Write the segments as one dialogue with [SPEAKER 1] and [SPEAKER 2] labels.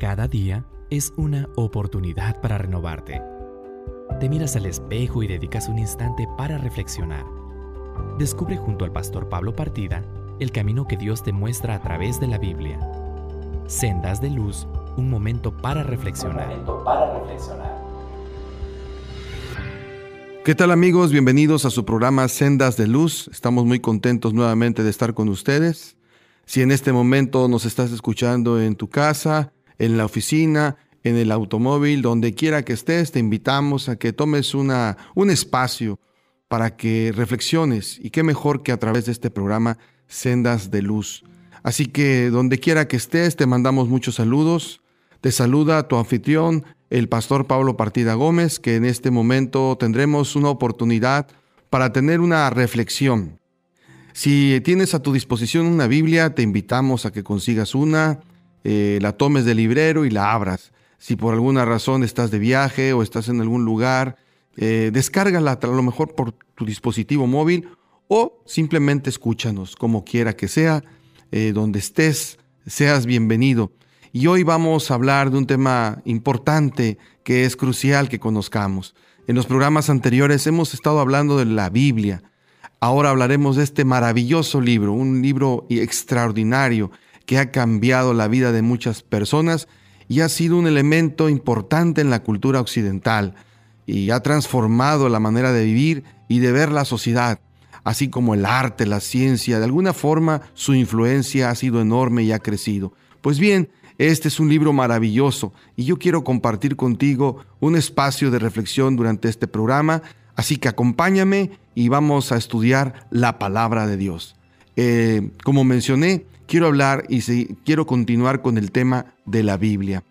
[SPEAKER 1] Cada día es una oportunidad para renovarte. Te miras al espejo y dedicas un instante para reflexionar. Descubre junto al pastor Pablo Partida el camino que Dios te muestra a través de la Biblia. Sendas de luz, un momento para reflexionar.
[SPEAKER 2] ¿Qué tal amigos? Bienvenidos a su programa Sendas de Luz. Estamos muy contentos nuevamente de estar con ustedes. Si en este momento nos estás escuchando en tu casa, en la oficina, en el automóvil, donde quiera que estés, te invitamos a que tomes una, un espacio para que reflexiones y qué mejor que a través de este programa Sendas de Luz. Así que donde quiera que estés, te mandamos muchos saludos. Te saluda tu anfitrión, el pastor Pablo Partida Gómez, que en este momento tendremos una oportunidad para tener una reflexión. Si tienes a tu disposición una Biblia, te invitamos a que consigas una, eh, la tomes del librero y la abras. Si por alguna razón estás de viaje o estás en algún lugar, eh, descárgala a lo mejor por tu dispositivo móvil o simplemente escúchanos, como quiera que sea, eh, donde estés, seas bienvenido. Y hoy vamos a hablar de un tema importante que es crucial que conozcamos. En los programas anteriores hemos estado hablando de la Biblia. Ahora hablaremos de este maravilloso libro, un libro extraordinario que ha cambiado la vida de muchas personas y ha sido un elemento importante en la cultura occidental y ha transformado la manera de vivir y de ver la sociedad, así como el arte, la ciencia. De alguna forma su influencia ha sido enorme y ha crecido. Pues bien, este es un libro maravilloso y yo quiero compartir contigo un espacio de reflexión durante este programa, así que acompáñame y vamos a estudiar la palabra de Dios. Eh, como mencioné, quiero hablar y quiero continuar con el tema de la Biblia.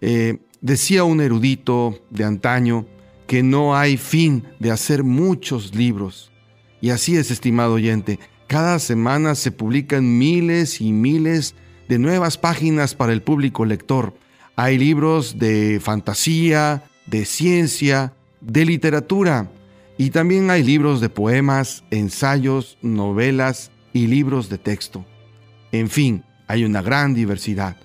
[SPEAKER 2] Eh, decía un erudito de antaño que no hay fin de hacer muchos libros. Y así es, estimado oyente, cada semana se publican miles y miles de nuevas páginas para el público lector. Hay libros de fantasía, de ciencia, de literatura. Y también hay libros de poemas, ensayos, novelas y libros de texto. En fin, hay una gran diversidad.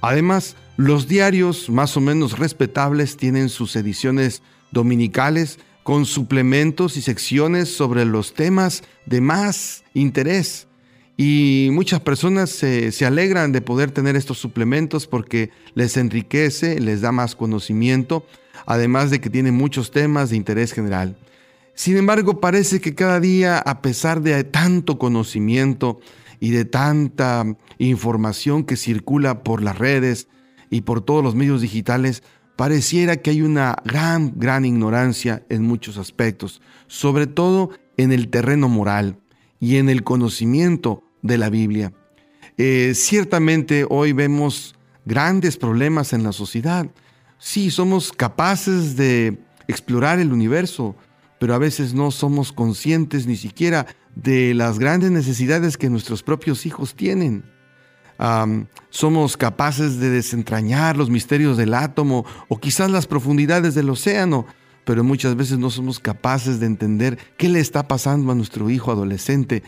[SPEAKER 2] Además, los diarios más o menos respetables tienen sus ediciones dominicales con suplementos y secciones sobre los temas de más interés. Y muchas personas se, alegran de poder tener estos suplementos porque les enriquece, les da más conocimiento, además de que tiene muchos temas de interés general. Sin embargo, parece que cada día, a pesar de tanto conocimiento, y de tanta información que circula por las redes y por todos los medios digitales, pareciera que hay una gran, gran ignorancia en muchos aspectos, sobre todo en el terreno moral y en el conocimiento de la Biblia. Eh, ciertamente hoy vemos grandes problemas en la sociedad. Sí, somos capaces de explorar el universo, pero a veces no somos conscientes ni siquiera de las grandes necesidades que nuestros propios hijos tienen. somos capaces de desentrañar los misterios del átomo o quizás las profundidades del océano, pero muchas veces no somos capaces de entender qué le está pasando a nuestro hijo adolescente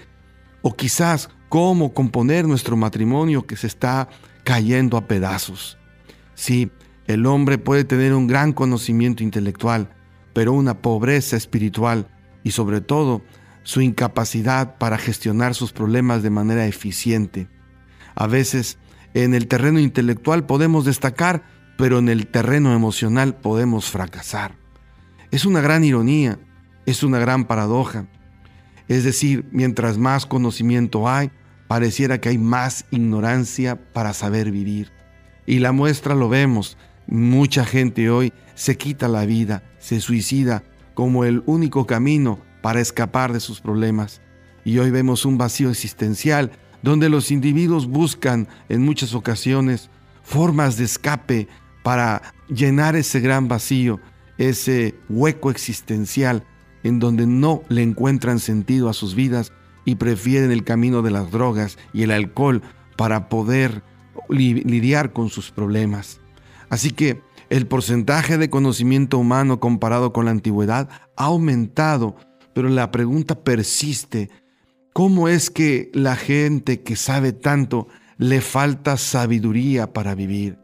[SPEAKER 2] o quizás cómo componer nuestro matrimonio que se está cayendo a pedazos. Sí, el hombre puede tener un gran conocimiento intelectual, pero una pobreza espiritual y sobre todo su incapacidad para gestionar sus problemas de manera eficiente. A veces en el terreno intelectual podemos destacar, pero en el terreno emocional podemos fracasar. Es una gran ironía, es una gran paradoja. Es decir, mientras más conocimiento hay, pareciera que hay más ignorancia para saber vivir. Y la muestra lo vemos. Mucha gente hoy se quita la vida, se suicida como el único camino para escapar de sus problemas. Y hoy vemos un vacío existencial donde los individuos buscan en muchas ocasiones formas de escape para llenar ese gran vacío, ese hueco existencial en donde no le encuentran sentido a sus vidas y prefieren el camino de las drogas y el alcohol para poder lidiar con sus problemas. Así que el porcentaje de conocimiento humano comparado con la antigüedad ha aumentado pero la pregunta persiste, ¿cómo es que la gente que sabe tanto le falta sabiduría para vivir?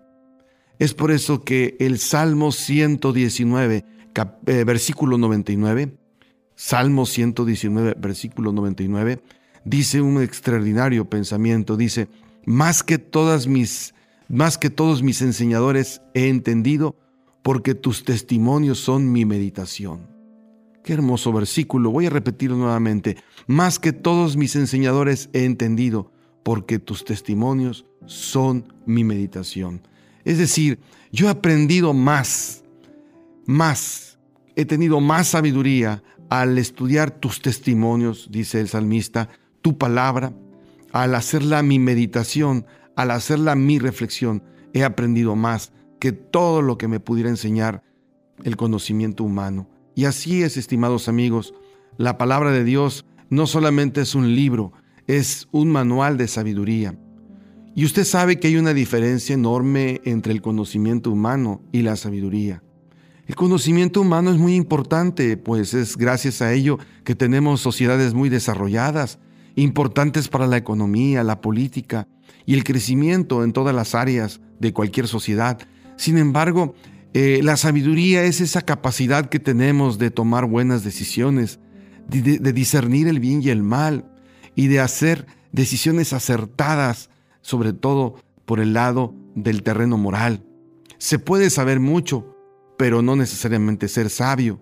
[SPEAKER 2] Es por eso que el Salmo 119, eh, versículo 99, Salmo 119, versículo 99, dice un extraordinario pensamiento, dice, más que todas mis más que todos mis enseñadores he entendido, porque tus testimonios son mi meditación. Qué hermoso versículo, voy a repetirlo nuevamente. Más que todos mis enseñadores he entendido, porque tus testimonios son mi meditación. Es decir, yo he aprendido más, más, he tenido más sabiduría al estudiar tus testimonios, dice el salmista, tu palabra, al hacerla mi meditación, al hacerla mi reflexión, he aprendido más que todo lo que me pudiera enseñar el conocimiento humano. Y así es, estimados amigos, la palabra de Dios no solamente es un libro, es un manual de sabiduría. Y usted sabe que hay una diferencia enorme entre el conocimiento humano y la sabiduría. El conocimiento humano es muy importante, pues es gracias a ello que tenemos sociedades muy desarrolladas, importantes para la economía, la política y el crecimiento en todas las áreas de cualquier sociedad. Sin embargo, eh, la sabiduría es esa capacidad que tenemos de tomar buenas decisiones, de, de discernir el bien y el mal y de hacer decisiones acertadas, sobre todo por el lado del terreno moral. Se puede saber mucho, pero no necesariamente ser sabio.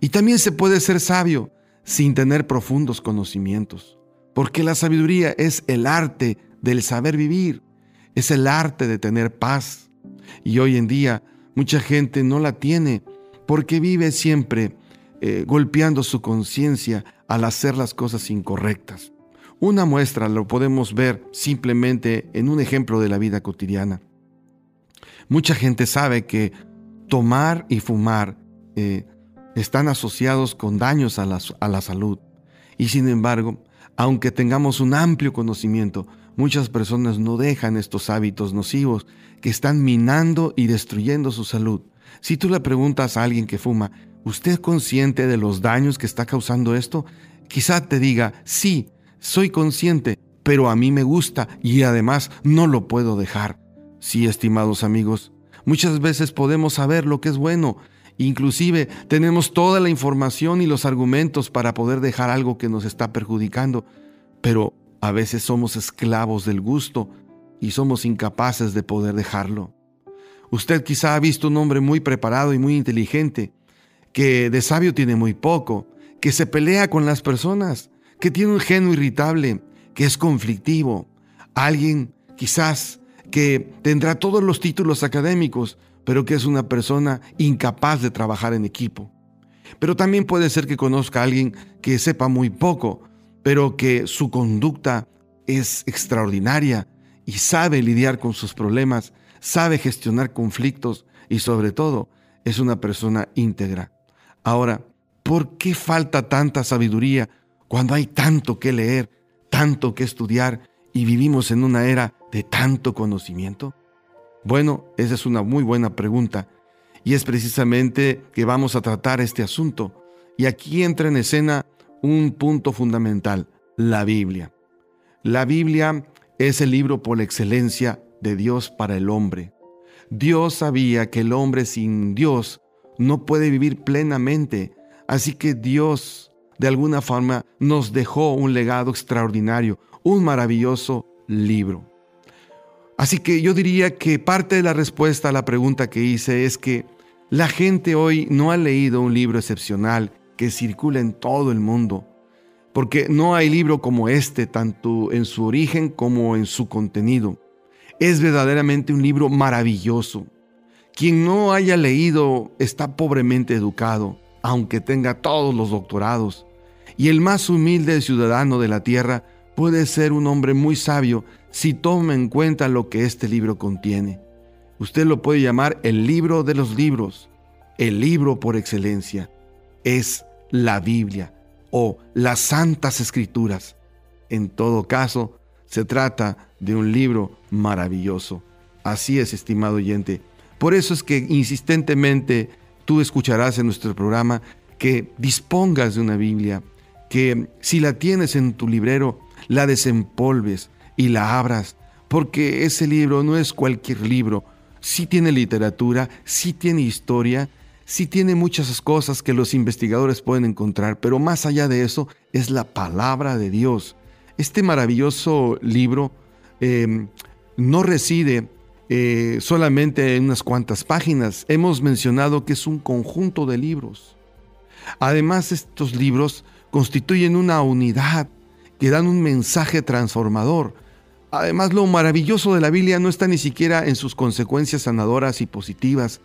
[SPEAKER 2] Y también se puede ser sabio sin tener profundos conocimientos porque la sabiduría es el arte del saber vivir, es el arte de tener paz. Y hoy en día mucha gente no la tiene porque vive siempre eh, golpeando su conciencia al hacer las cosas incorrectas. Una muestra lo podemos ver simplemente en un ejemplo de la vida cotidiana. Mucha gente sabe que tomar y fumar eh, están asociados con daños a la, a la salud. Y sin embargo, aunque tengamos un amplio conocimiento, muchas personas no dejan estos hábitos nocivos que están minando y destruyendo su salud. Si tú le preguntas a alguien que fuma, ¿usted es consciente de los daños que está causando esto? Quizá te diga, sí, soy consciente, pero a mí me gusta y además no lo puedo dejar. Sí, estimados amigos, muchas veces podemos saber lo que es bueno, Inclusive tenemos toda la información y los argumentos para poder dejar algo que nos está perjudicando, pero a veces somos esclavos del gusto y somos incapaces de poder dejarlo. Usted quizá ha visto un hombre muy preparado y muy inteligente, que de sabio tiene muy poco, que se pelea con las personas, que tiene un genio irritable, que es conflictivo, alguien quizás que tendrá todos los títulos académicos, pero que es una persona incapaz de trabajar en equipo. Pero también puede ser que conozca a alguien que sepa muy poco, pero que su conducta es extraordinaria y sabe lidiar con sus problemas, sabe gestionar conflictos y sobre todo es una persona íntegra. Ahora, ¿por qué falta tanta sabiduría cuando hay tanto que leer, tanto que estudiar y vivimos en una era de tanto conocimiento? Bueno, esa es una muy buena pregunta y es precisamente que vamos a tratar este asunto. Y aquí entra en escena un punto fundamental, la Biblia. La Biblia es el libro por excelencia de Dios para el hombre. Dios sabía que el hombre sin Dios no puede vivir plenamente, así que Dios de alguna forma nos dejó un legado extraordinario, un maravilloso libro. Así que yo diría que parte de la respuesta a la pregunta que hice es que la gente hoy no ha leído un libro excepcional que circula en todo el mundo, porque no hay libro como este, tanto en su origen como en su contenido. Es verdaderamente un libro maravilloso. Quien no haya leído está pobremente educado, aunque tenga todos los doctorados. Y el más humilde ciudadano de la tierra puede ser un hombre muy sabio si toma en cuenta lo que este libro contiene. Usted lo puede llamar el libro de los libros, el libro por excelencia. Es la Biblia o las Santas Escrituras. En todo caso, se trata de un libro maravilloso. Así es, estimado oyente. Por eso es que insistentemente tú escucharás en nuestro programa que dispongas de una Biblia, que si la tienes en tu librero, la desempolves, y la abras, porque ese libro no es cualquier libro, sí tiene literatura, sí tiene historia, sí tiene muchas cosas que los investigadores pueden encontrar, pero más allá de eso es la palabra de Dios. Este maravilloso libro em, no reside eh, solamente en unas cuantas páginas. Hemos mencionado que es un conjunto de libros. Además, estos libros constituyen una unidad que dan un mensaje transformador. Además, lo maravilloso de la Biblia no está ni siquiera en sus consecuencias sanadoras y positivas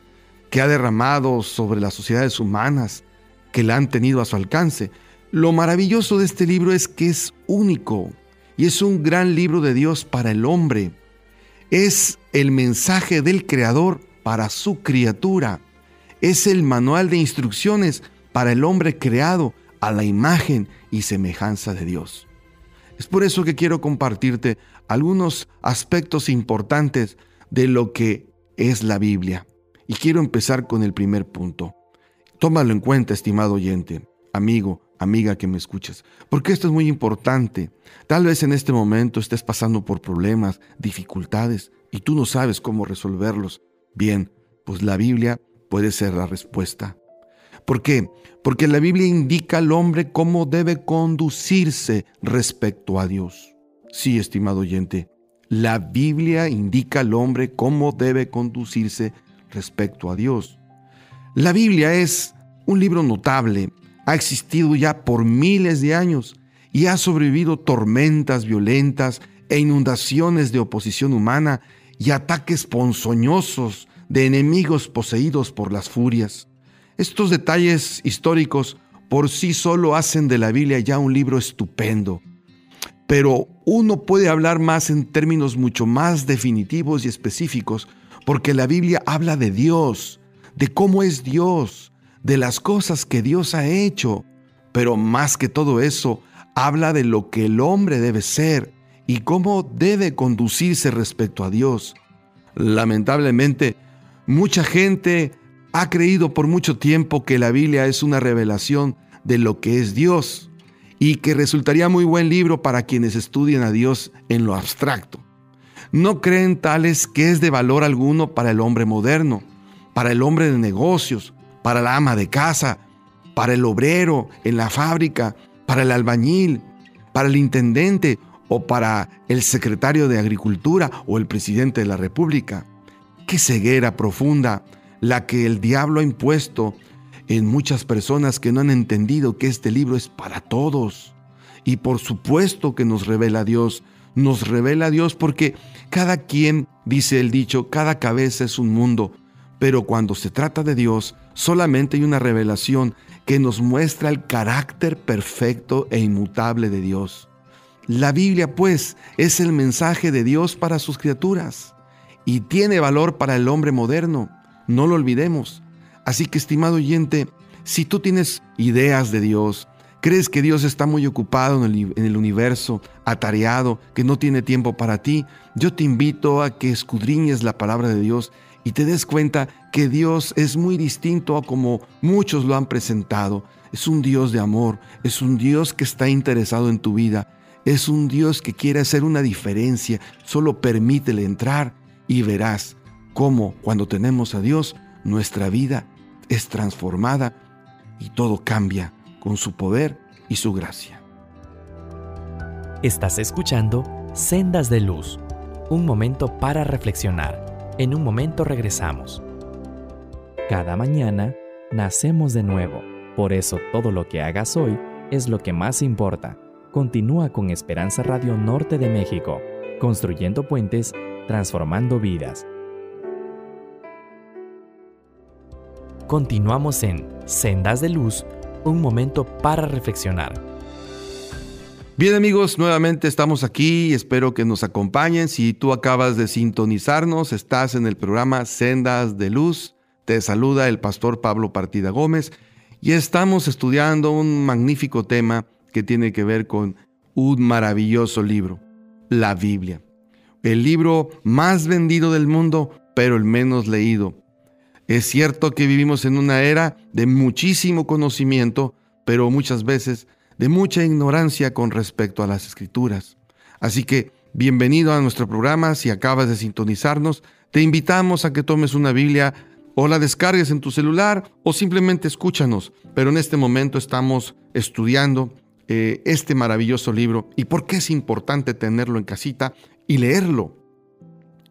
[SPEAKER 2] que ha derramado sobre las sociedades humanas que la han tenido a su alcance. Lo maravilloso de este libro es que es único y es un gran libro de Dios para el hombre. Es el mensaje del Creador para su criatura. Es el manual de instrucciones para el hombre creado a la imagen y semejanza de Dios. Es por eso que quiero compartirte algunos aspectos importantes de lo que es la Biblia. Y quiero empezar con el primer punto. Tómalo en cuenta, estimado oyente, amigo, amiga que me escuchas, porque esto es muy importante. Tal vez en este momento estés pasando por problemas, dificultades, y tú no sabes cómo resolverlos. Bien, pues la Biblia puede ser la respuesta. ¿Por qué? Porque la Biblia indica al hombre cómo debe conducirse respecto a Dios. Sí, estimado oyente, la Biblia indica al hombre cómo debe conducirse respecto a Dios. La Biblia es un libro notable, ha existido ya por miles de años y ha sobrevivido tormentas violentas e inundaciones de oposición humana y ataques ponzoñosos de enemigos poseídos por las furias. Estos detalles históricos por sí solo hacen de la Biblia ya un libro estupendo. Pero uno puede hablar más en términos mucho más definitivos y específicos, porque la Biblia habla de Dios, de cómo es Dios, de las cosas que Dios ha hecho. Pero más que todo eso, habla de lo que el hombre debe ser y cómo debe conducirse respecto a Dios. Lamentablemente, mucha gente ha creído por mucho tiempo que la Biblia es una revelación de lo que es Dios y que resultaría muy buen libro para quienes estudian a Dios en lo abstracto. No creen tales que es de valor alguno para el hombre moderno, para el hombre de negocios, para la ama de casa, para el obrero en la fábrica, para el albañil, para el intendente o para el secretario de Agricultura o el presidente de la República. Qué ceguera profunda la que el diablo ha impuesto en muchas personas que no han entendido que este libro es para todos. Y por supuesto que nos revela Dios, nos revela Dios porque cada quien, dice el dicho, cada cabeza es un mundo, pero cuando se trata de Dios, solamente hay una revelación que nos muestra el carácter perfecto e inmutable de Dios. La Biblia, pues, es el mensaje de Dios para sus criaturas y tiene valor para el hombre moderno. No lo olvidemos. Así que, estimado oyente, si tú tienes ideas de Dios, crees que Dios está muy ocupado en el, universo, atareado, que no tiene tiempo para ti, yo te invito a que escudriñes la palabra de Dios y te des cuenta que Dios es muy distinto a como muchos lo han presentado. Es un Dios de amor, es un Dios que está interesado en tu vida, es un Dios que quiere hacer una diferencia. Solo permítele entrar y verás cómo cuando tenemos a Dios, nuestra vida es transformada y todo cambia con su poder y su gracia.
[SPEAKER 1] Estás escuchando Sendas de Luz, un momento para reflexionar. En un momento regresamos. Cada mañana nacemos de nuevo, por eso todo lo que hagas hoy es lo que más importa. Continúa con Esperanza Radio Norte de México, construyendo puentes, transformando vidas. Continuamos en Sendas de Luz, un momento para reflexionar.
[SPEAKER 2] Bien amigos, nuevamente estamos aquí, espero que nos acompañen. Si tú acabas de sintonizarnos, estás en el programa Sendas de Luz. Te saluda el pastor Pablo Partida Gómez y estamos estudiando un magnífico tema que tiene que ver con un maravilloso libro, la Biblia. El libro más vendido del mundo, pero el menos leído. Es cierto que vivimos en una era de muchísimo conocimiento, pero muchas veces de mucha ignorancia con respecto a las escrituras. Así que bienvenido a nuestro programa. Si acabas de sintonizarnos, te invitamos a que tomes una Biblia o la descargues en tu celular o simplemente escúchanos. Pero en este momento estamos estudiando eh, este maravilloso libro y por qué es importante tenerlo en casita y leerlo.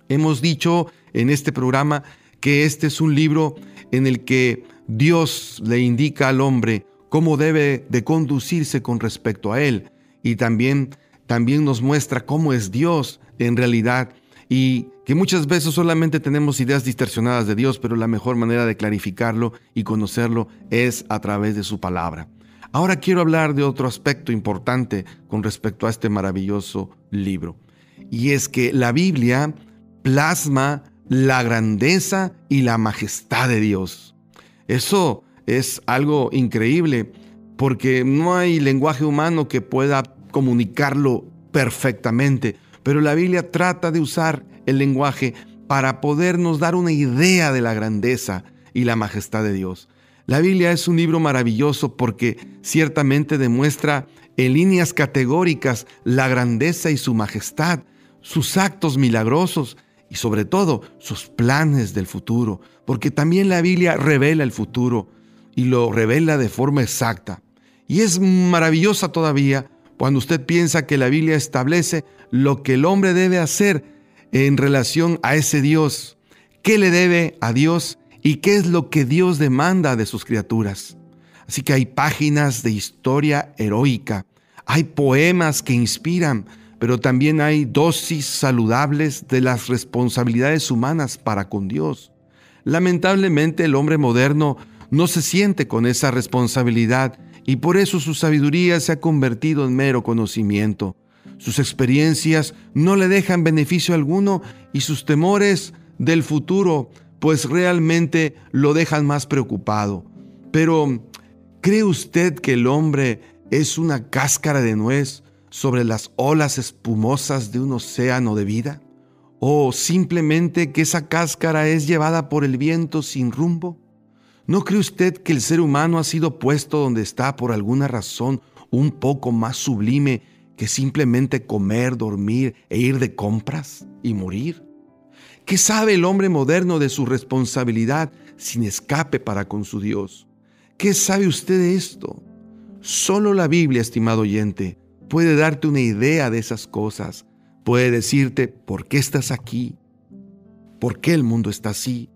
[SPEAKER 2] Hemos dicho en este programa que este es un libro en el que Dios le indica al hombre cómo debe de conducirse con respecto a él. Y también también nos muestra cómo es Dios en realidad. Y que muchas veces solamente tenemos ideas distorsionadas de Dios, pero la mejor manera de clarificarlo y conocerlo es a través de su palabra. Ahora quiero hablar de otro aspecto importante con respecto a este maravilloso libro, y es que la Biblia plasma la grandeza y la majestad de Dios. Eso es algo increíble porque no hay lenguaje humano que pueda comunicarlo perfectamente, pero la Biblia trata de usar el lenguaje para podernos dar una idea de la grandeza y la majestad de Dios. La Biblia es un libro maravilloso porque ciertamente demuestra en líneas categóricas la grandeza y su majestad, sus actos milagrosos y sobre todo sus planes del futuro, porque también la Biblia revela el futuro y lo revela de forma exacta. Y es maravillosa todavía cuando usted piensa que la Biblia establece lo que el hombre debe hacer en relación a ese Dios, qué le debe a Dios y qué es lo que Dios demanda de sus criaturas. Así que hay páginas de historia heroica, hay poemas que inspiran, pero también hay dosis saludables de las responsabilidades humanas para con Dios. Lamentablemente el hombre moderno no se siente con esa responsabilidad y por eso su sabiduría se ha convertido en mero conocimiento. Sus experiencias no le dejan beneficio alguno y sus temores del futuro pues realmente lo dejan más preocupado. Pero, ¿cree usted que el hombre es una cáscara de nuez sobre las olas espumosas de un océano de vida? ¿O simplemente que esa cáscara es llevada por el viento sin rumbo? ¿No cree usted que el ser humano ha sido puesto donde está por alguna razón un poco más sublime que simplemente comer, dormir e ir de compras y morir? ¿Qué sabe el hombre moderno de su responsabilidad sin escape para con su Dios? ¿Qué sabe usted de esto? Solo la Biblia, estimado oyente, puede darte una idea de esas cosas. Puede decirte por qué estás aquí, por qué el mundo está así,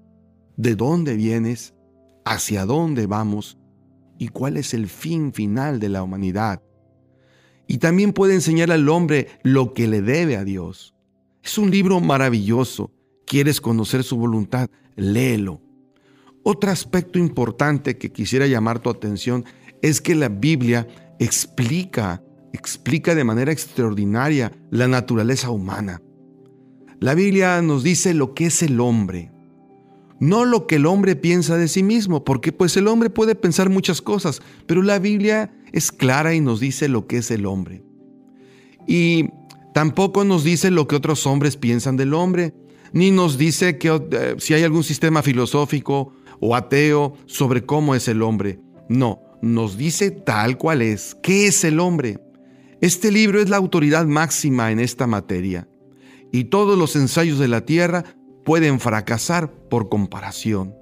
[SPEAKER 2] de dónde vienes, hacia dónde vamos y cuál es el fin final de la humanidad. Y también puede enseñar al hombre lo que le debe a Dios. Es un libro maravilloso. ¿Quieres conocer su voluntad? Léelo. Otro aspecto importante que quisiera llamar tu atención es que la Biblia explica explica de manera extraordinaria la naturaleza humana. La Biblia nos dice lo que es el hombre, no lo que el hombre piensa de sí mismo, porque pues el hombre puede pensar muchas cosas, pero la Biblia es clara y nos dice lo que es el hombre. Y tampoco nos dice lo que otros hombres piensan del hombre, ni nos dice que eh, si hay algún sistema filosófico o ateo sobre cómo es el hombre. No, nos dice tal cual es, qué es el hombre. Este libro es la autoridad máxima en esta materia y todos los ensayos de la tierra pueden fracasar por comparación.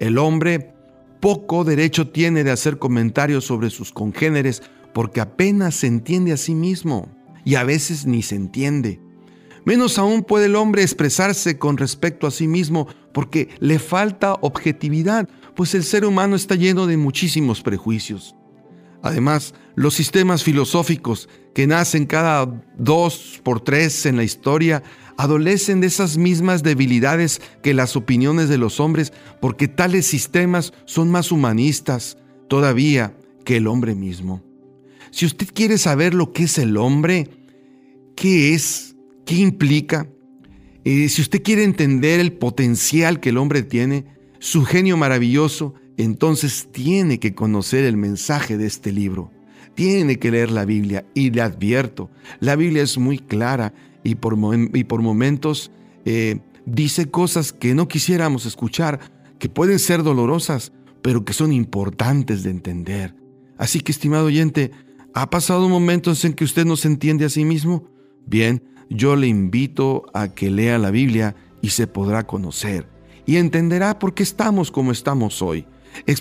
[SPEAKER 2] El hombre poco derecho tiene de hacer comentarios sobre sus congéneres porque apenas se entiende a sí mismo y a veces ni se entiende. Menos aún puede el hombre expresarse con respecto a sí mismo porque le falta objetividad, pues el ser humano está lleno de muchísimos prejuicios. Además, los sistemas filosóficos que nacen cada dos por tres en la historia adolecen de esas mismas debilidades que las opiniones de los hombres, porque tales sistemas son más humanistas todavía que el hombre mismo. Si usted quiere saber lo que es el hombre, qué es, qué implica, eh, si usted quiere entender el potencial que el hombre tiene, su genio maravilloso, entonces tiene que conocer el mensaje de este libro. Tiene que leer la Biblia y le advierto, la Biblia es muy clara y por, momentos eh, dice cosas que no quisiéramos escuchar, que pueden ser dolorosas, pero que son importantes de entender. Así que, estimado oyente, ¿ha pasado momentos en que usted no se entiende a sí mismo? Bien, yo le invito a que lea la Biblia y se podrá conocer y entenderá por qué estamos como estamos hoy.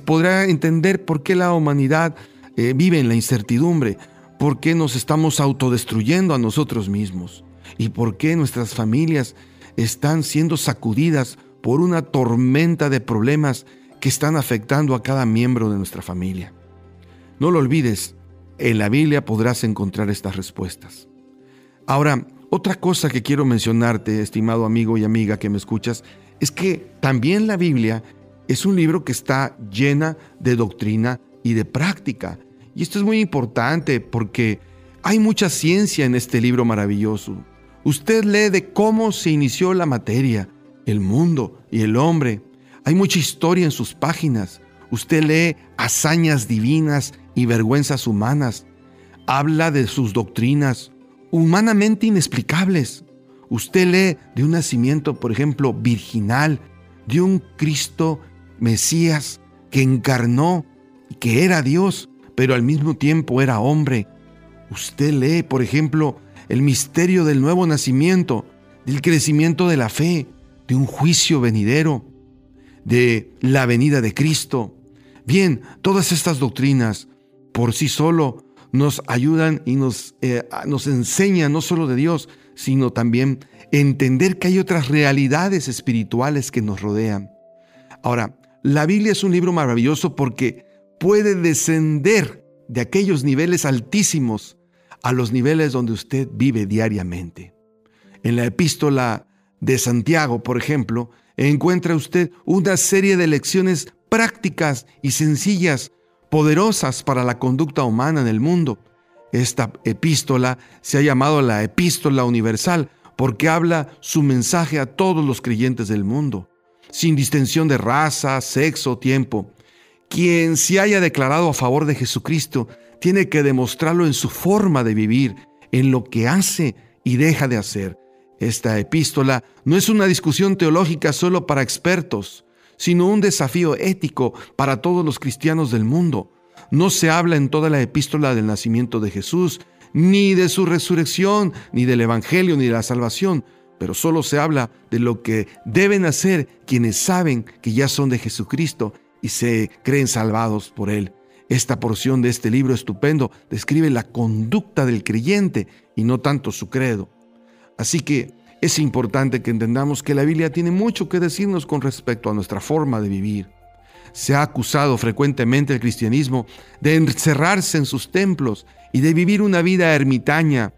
[SPEAKER 2] Podrá entender por qué la humanidad eh, vive en la incertidumbre, por qué nos estamos autodestruyendo a nosotros mismos y por qué nuestras familias están siendo sacudidas por una tormenta de problemas que están afectando a cada miembro de nuestra familia. No lo olvides, en la Biblia podrás encontrar estas respuestas. Ahora, otra cosa que quiero mencionarte, estimado amigo y amiga que me escuchas, es que también la Biblia es un libro que está llena de doctrina y de práctica. Y esto es muy importante porque hay mucha ciencia en este libro maravilloso. Usted lee de cómo se inició la materia, el mundo y el hombre. Hay mucha historia en sus páginas. Usted lee hazañas divinas y vergüenzas humanas. Habla de sus doctrinas humanamente inexplicables. Usted lee de un nacimiento, por ejemplo, virginal, de un Cristo Mesías que encarnó, que era Dios, pero al mismo tiempo era hombre. Usted lee, por ejemplo, el misterio del nuevo nacimiento, del crecimiento de la fe, de un juicio venidero, de la venida de Cristo. Bien, todas estas doctrinas por sí solo nos ayudan y nos, eh, nos enseñan no solo de Dios, sino también entender que hay otras realidades espirituales que nos rodean. Ahora, la Biblia es un libro maravilloso porque puede descender de aquellos niveles altísimos a los niveles donde usted vive diariamente. En la epístola de Santiago, por ejemplo, encuentra usted una serie de lecciones prácticas y sencillas, poderosas para la conducta humana en el mundo. Esta epístola se ha llamado la epístola universal porque habla su mensaje a todos los creyentes del mundo, sin distinción de raza, sexo, tiempo. Quien se haya declarado a favor de Jesucristo tiene que demostrarlo en su forma de vivir, en lo que hace y deja de hacer. Esta epístola no es una discusión teológica solo para expertos, sino un desafío ético para todos los cristianos del mundo. No se habla en toda la epístola del nacimiento de Jesús, ni de su resurrección, ni del Evangelio, ni de la salvación, pero solo se habla de lo que deben hacer quienes saben que ya son de Jesucristo y se creen salvados por Él. Esta porción de este libro estupendo describe la conducta del creyente y no tanto su credo. Así que es importante que entendamos que la Biblia tiene mucho que decirnos con respecto a nuestra forma de vivir se ha acusado frecuentemente el cristianismo de encerrarse en sus templos y de vivir una vida ermitaña.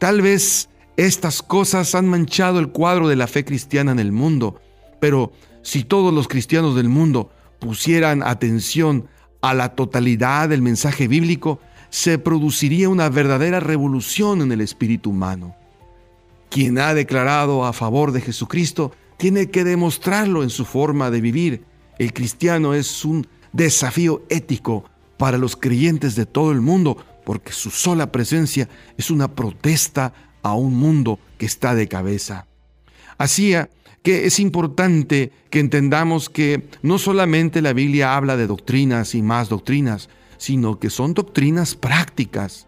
[SPEAKER 2] Tal vez estas cosas han manchado el cuadro de la fe cristiana en el mundo, pero si todos los cristianos del mundo pusieran atención a la totalidad del mensaje bíblico, se produciría una verdadera revolución en el espíritu humano. Quien ha declarado a favor de Jesucristo tiene que demostrarlo en su forma de vivir el cristiano es un desafío ético para los creyentes de todo el mundo, porque su sola presencia es una protesta a un mundo que está de cabeza. Así que es importante que entendamos que no solamente la Biblia habla de doctrinas y más doctrinas, sino que son doctrinas prácticas.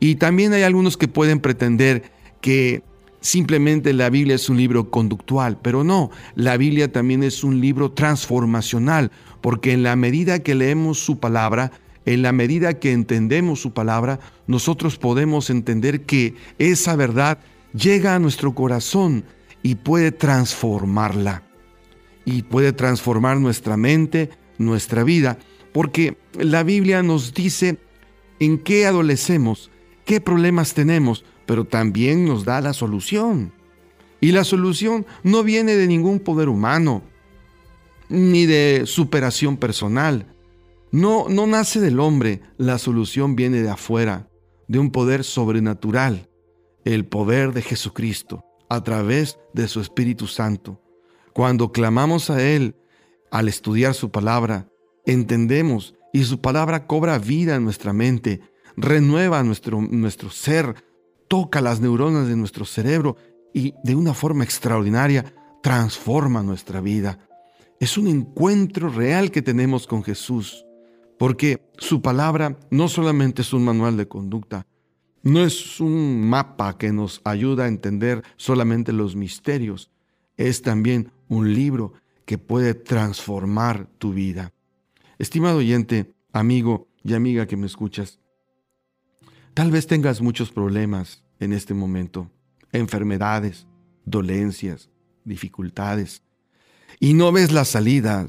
[SPEAKER 2] Y también hay algunos que pueden pretender que simplemente la Biblia es un libro conductual, pero no, la Biblia también es un libro transformacional, porque en la medida que leemos su palabra, en la medida que entendemos su palabra, nosotros podemos entender que esa verdad llega a nuestro corazón y puede transformarla. Y puede transformar nuestra mente, nuestra vida, porque la Biblia nos dice en qué adolecemos, qué problemas tenemos, pero también nos da la solución. Y la solución no viene de ningún poder humano, ni de superación personal. No, no nace del hombre, la solución viene de afuera, de un poder sobrenatural, el poder de Jesucristo, a través de su Espíritu Santo. Cuando clamamos a Él, al estudiar su palabra, entendemos y su palabra cobra vida en nuestra mente, renueva nuestro, nuestro ser, toca las neuronas de nuestro cerebro y de una forma extraordinaria transforma nuestra vida. Es un encuentro real que tenemos con Jesús, porque su palabra no solamente es un manual de conducta, no es un mapa que nos ayuda a entender solamente los misterios. es también un libro que puede transformar tu vida. Estimado oyente, amigo y amiga que me escuchas, tal vez tengas muchos problemas en este momento, enfermedades, dolencias, dificultades, y no ves la salida,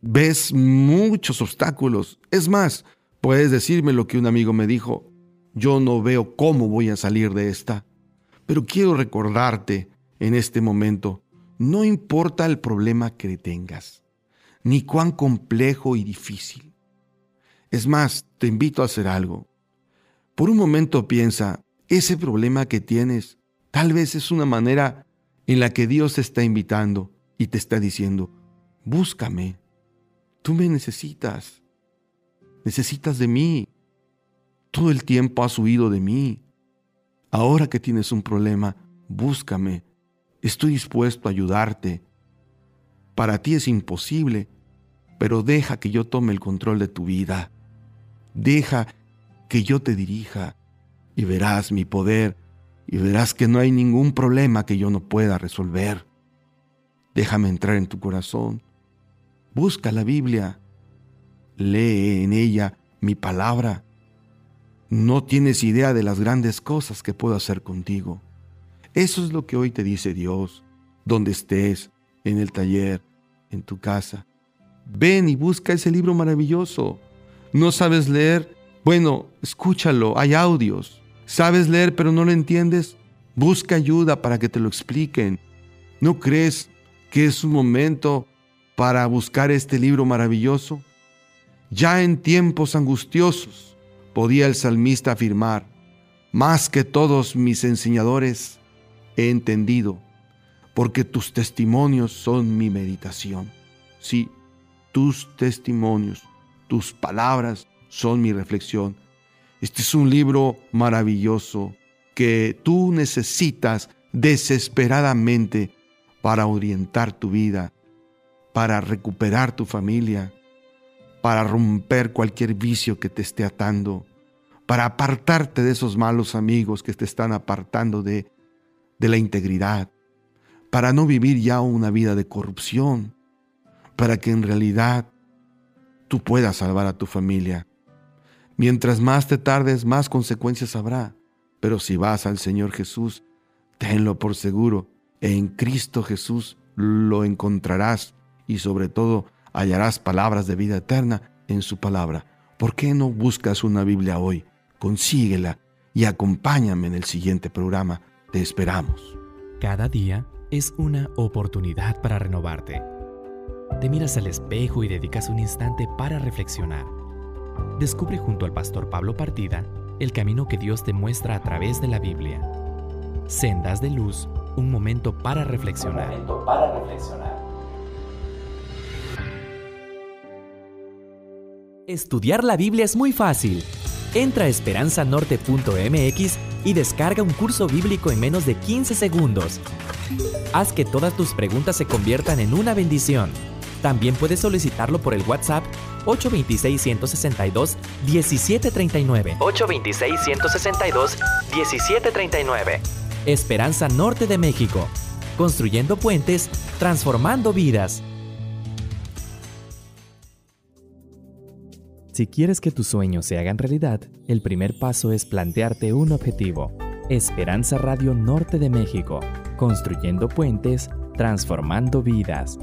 [SPEAKER 2] ves muchos obstáculos. Es más, puedes decirme lo que un amigo me dijo, yo no veo cómo voy a salir de esta, pero quiero recordarte en este momento, no importa el problema que tengas, ni cuán complejo y difícil. Es más, te invito a hacer algo. Por un momento piensa, ese problema que tienes tal vez es una manera en la que Dios te está invitando y te está diciendo, búscame, tú me necesitas, necesitas de mí, todo el tiempo has huido de mí. Ahora que tienes un problema, búscame, estoy dispuesto a ayudarte. Para ti es imposible, pero deja que yo tome el control de tu vida. Deja que yo te dirija y verás mi poder y verás que no hay ningún problema que yo no pueda resolver. Déjame entrar en tu corazón. Busca la Biblia. Lee en ella mi palabra. No tienes idea de las grandes cosas que puedo hacer contigo. Eso es lo que hoy te dice Dios, donde estés, en el taller, en tu casa. Ven y busca ese libro maravilloso. ¿No sabes leer? Bueno, escúchalo, hay audios. ¿Sabes leer pero no lo entiendes? Busca ayuda para que te lo expliquen. ¿No crees que es un momento para buscar este libro maravilloso? Ya en tiempos angustiosos podía el salmista afirmar, más que todos mis enseñadores he entendido, porque tus testimonios son mi meditación. Sí, tus testimonios, tus palabras son mi reflexión. Este es un libro maravilloso que tú necesitas desesperadamente para orientar tu vida, para recuperar tu familia, para romper cualquier vicio que te esté atando, para apartarte de esos malos amigos que te están apartando de, de la integridad, para no vivir ya una vida de corrupción, para que en realidad tú puedas salvar a tu familia. Mientras más te tardes, más consecuencias habrá. Pero si vas al Señor Jesús, tenlo por seguro, en Cristo Jesús lo encontrarás y sobre todo hallarás palabras de vida eterna en su palabra. ¿Por qué no buscas una Biblia hoy? Consíguela y acompáñame en el siguiente programa. Te esperamos.
[SPEAKER 1] Cada día es una oportunidad para renovarte. Te miras al espejo y dedicas un instante para reflexionar. Descubre junto al pastor Pablo Partida el camino que Dios te muestra a través de la Biblia. Sendas de luz, un momento para reflexionar. Un momento para reflexionar. Estudiar la Biblia es muy fácil. Entra a esperanzanorte.mx y descarga un curso bíblico en menos de 15 segundos. Haz que todas tus preguntas se conviertan en una bendición. También puedes solicitarlo por el WhatsApp 826-162-1739. 826-162-1739. Esperanza Norte de México. Construyendo puentes, transformando vidas. Si quieres que tus sueños se hagan realidad, el primer paso es plantearte un objetivo. Esperanza Radio Norte de México, construyendo puentes, transformando vidas.